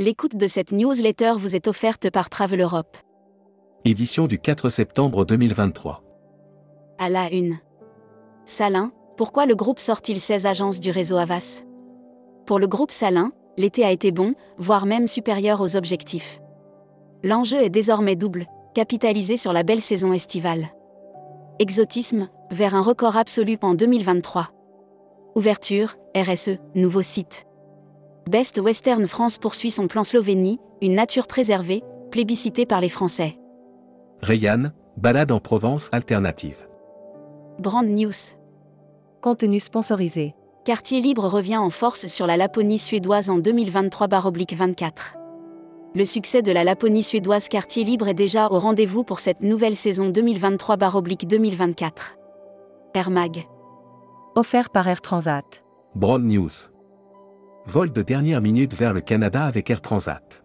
L'écoute de cette newsletter vous est offerte par Travel Europe. Édition du 4 septembre 2023. À la une. Salin, pourquoi le groupe sort-il 16 agences du réseau Avas Pour le groupe Salin, l'été a été bon, voire même supérieur aux objectifs. L'enjeu est désormais double, capitaliser sur la belle saison estivale. Exotisme, vers un record absolu en 2023. Ouverture, RSE, nouveau site. Best Western France poursuit son plan Slovénie, une nature préservée, plébiscitée par les Français. Rayanne, balade en Provence alternative. Brand News. Contenu sponsorisé. Quartier libre revient en force sur la Laponie suédoise en 2023-24. Le succès de la Laponie suédoise Quartier libre est déjà au rendez-vous pour cette nouvelle saison 2023-2024. Air Mag. Offert par Air Transat. Broad News. Vol de dernière minute vers le Canada avec Air Transat.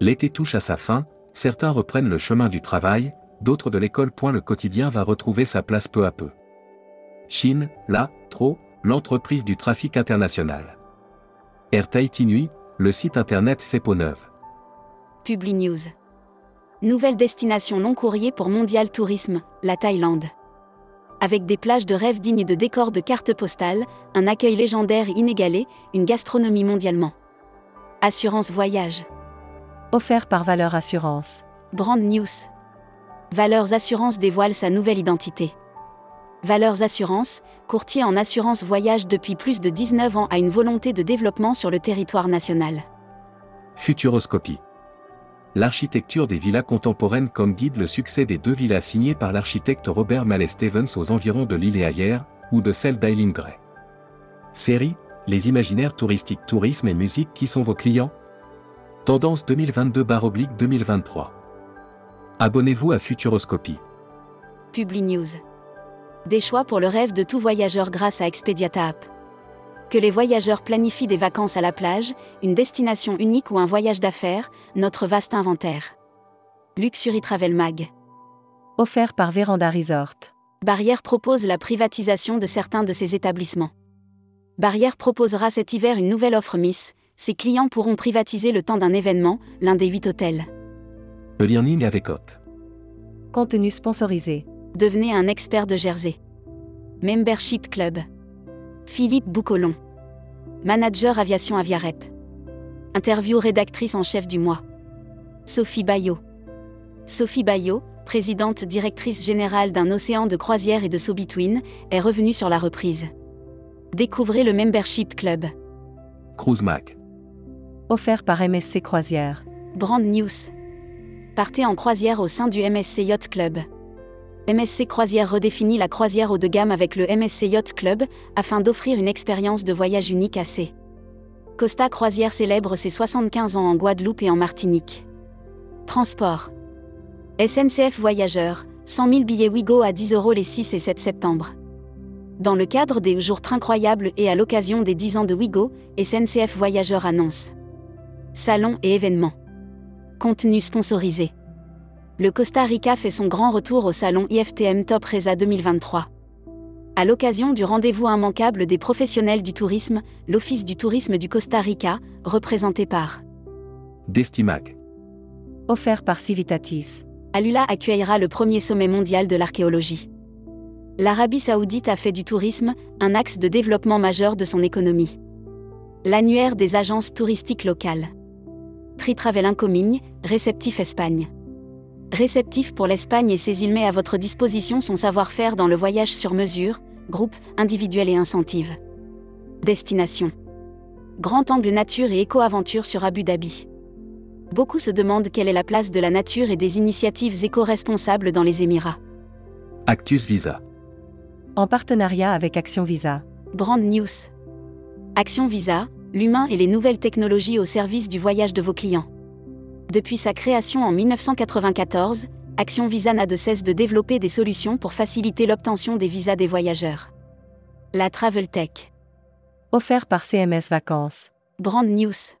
L'été touche à sa fin, certains reprennent le chemin du travail, d'autres de l'école. Le quotidien va retrouver sa place peu à peu. Chine, là, trop, l'entreprise du trafic international. Air Tahiti Nuit, le site internet fait peau neuve. Publi News. Nouvelle destination long courrier pour Mondial Tourisme, la Thaïlande. Avec des plages de rêve dignes de décors de cartes postales, un accueil légendaire inégalé, une gastronomie mondialement. Assurance Voyage. Offert par Valeur Assurance. Brand News. Valeurs Assurance dévoile sa nouvelle identité. Valeurs Assurance, courtier en assurance voyage depuis plus de 19 ans, a une volonté de développement sur le territoire national. Futuroscopie. L'architecture des villas contemporaines comme guide le succès des deux villas signées par l'architecte Robert Mallet Stevens aux environs de l'île et ou de celle d'Eileen Gray. Série, les imaginaires touristiques tourisme et musique qui sont vos clients? Tendance 2022-2023. Abonnez-vous à Futuroscopie. Publi News. Des choix pour le rêve de tout voyageur grâce à Expediata App. Que les voyageurs planifient des vacances à la plage, une destination unique ou un voyage d'affaires, notre vaste inventaire. Luxury Travel Mag. Offert par Véranda Resort. Barrière propose la privatisation de certains de ses établissements. Barrière proposera cet hiver une nouvelle offre Miss. Ses clients pourront privatiser le temps d'un événement, l'un des huit hôtels. Le learning avec Hôte. Contenu sponsorisé. Devenez un expert de Jersey. Membership Club. Philippe Boucolon. Manager Aviation Aviarep. Interview rédactrice en chef du mois. Sophie Bayot. Sophie Bayot, présidente directrice générale d'un océan de croisière et de between, est revenue sur la reprise. Découvrez le Membership Club. Cruise Mac. Offert par MSC Croisière. Brand News. Partez en croisière au sein du MSC Yacht Club. MSC Croisière redéfinit la croisière haut de gamme avec le MSC Yacht Club, afin d'offrir une expérience de voyage unique à C. Costa Croisière célèbre ses 75 ans en Guadeloupe et en Martinique. Transport. SNCF Voyageurs, 100 000 billets Wigo à 10 euros les 6 et 7 septembre. Dans le cadre des Jours Incroyables et à l'occasion des 10 ans de Wigo, SNCF Voyageurs annonce. Salons et événements. Contenu sponsorisé. Le Costa Rica fait son grand retour au salon IFTM Top Reza 2023. À l'occasion du rendez-vous immanquable des professionnels du tourisme, l'Office du tourisme du Costa Rica, représenté par Destimac. Offert par Civitatis. Alula accueillera le premier sommet mondial de l'archéologie. L'Arabie saoudite a fait du tourisme un axe de développement majeur de son économie. L'annuaire des agences touristiques locales. Tritravel Incomigne, réceptif Espagne. Réceptif pour l'Espagne et ses îles met à votre disposition son savoir-faire dans le voyage sur mesure, groupe, individuel et incentive. Destination. Grand angle nature et éco-aventure sur Abu Dhabi. Beaucoup se demandent quelle est la place de la nature et des initiatives éco-responsables dans les Émirats. Actus Visa. En partenariat avec Action Visa. Brand News. Action Visa, l'humain et les nouvelles technologies au service du voyage de vos clients. Depuis sa création en 1994, Action Visa n'a de cesse de développer des solutions pour faciliter l'obtention des visas des voyageurs. La Travel Tech. Offert par CMS Vacances. Brand News.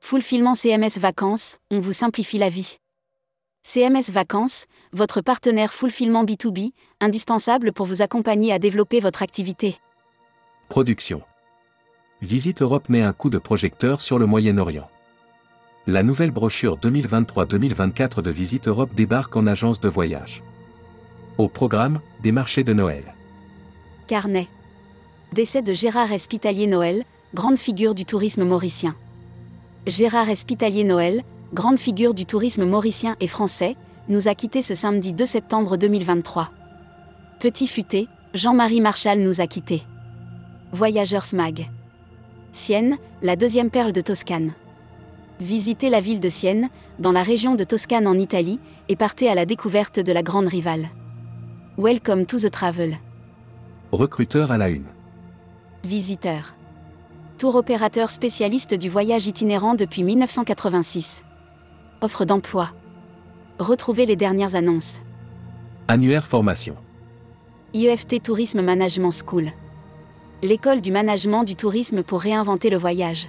Fulfillement CMS Vacances, on vous simplifie la vie. CMS Vacances, votre partenaire Fulfillement B2B, indispensable pour vous accompagner à développer votre activité. Production. Visite Europe met un coup de projecteur sur le Moyen-Orient. La nouvelle brochure 2023-2024 de Visite Europe débarque en agence de voyage. Au programme, des marchés de Noël. Carnet. Décès de Gérard Espitalier Noël, grande figure du tourisme mauricien. Gérard Espitalier Noël, grande figure du tourisme mauricien et français, nous a quittés ce samedi 2 septembre 2023. Petit futé, Jean-Marie Marchal nous a quittés. Voyageurs Smag. Sienne, la deuxième perle de Toscane. Visitez la ville de Sienne, dans la région de Toscane en Italie, et partez à la découverte de la grande rivale. Welcome to the travel. Recruteur à la une. Visiteur. Tour opérateur spécialiste du voyage itinérant depuis 1986. Offre d'emploi. Retrouvez les dernières annonces. Annuaire formation. IEFT Tourisme Management School. L'école du management du tourisme pour réinventer le voyage.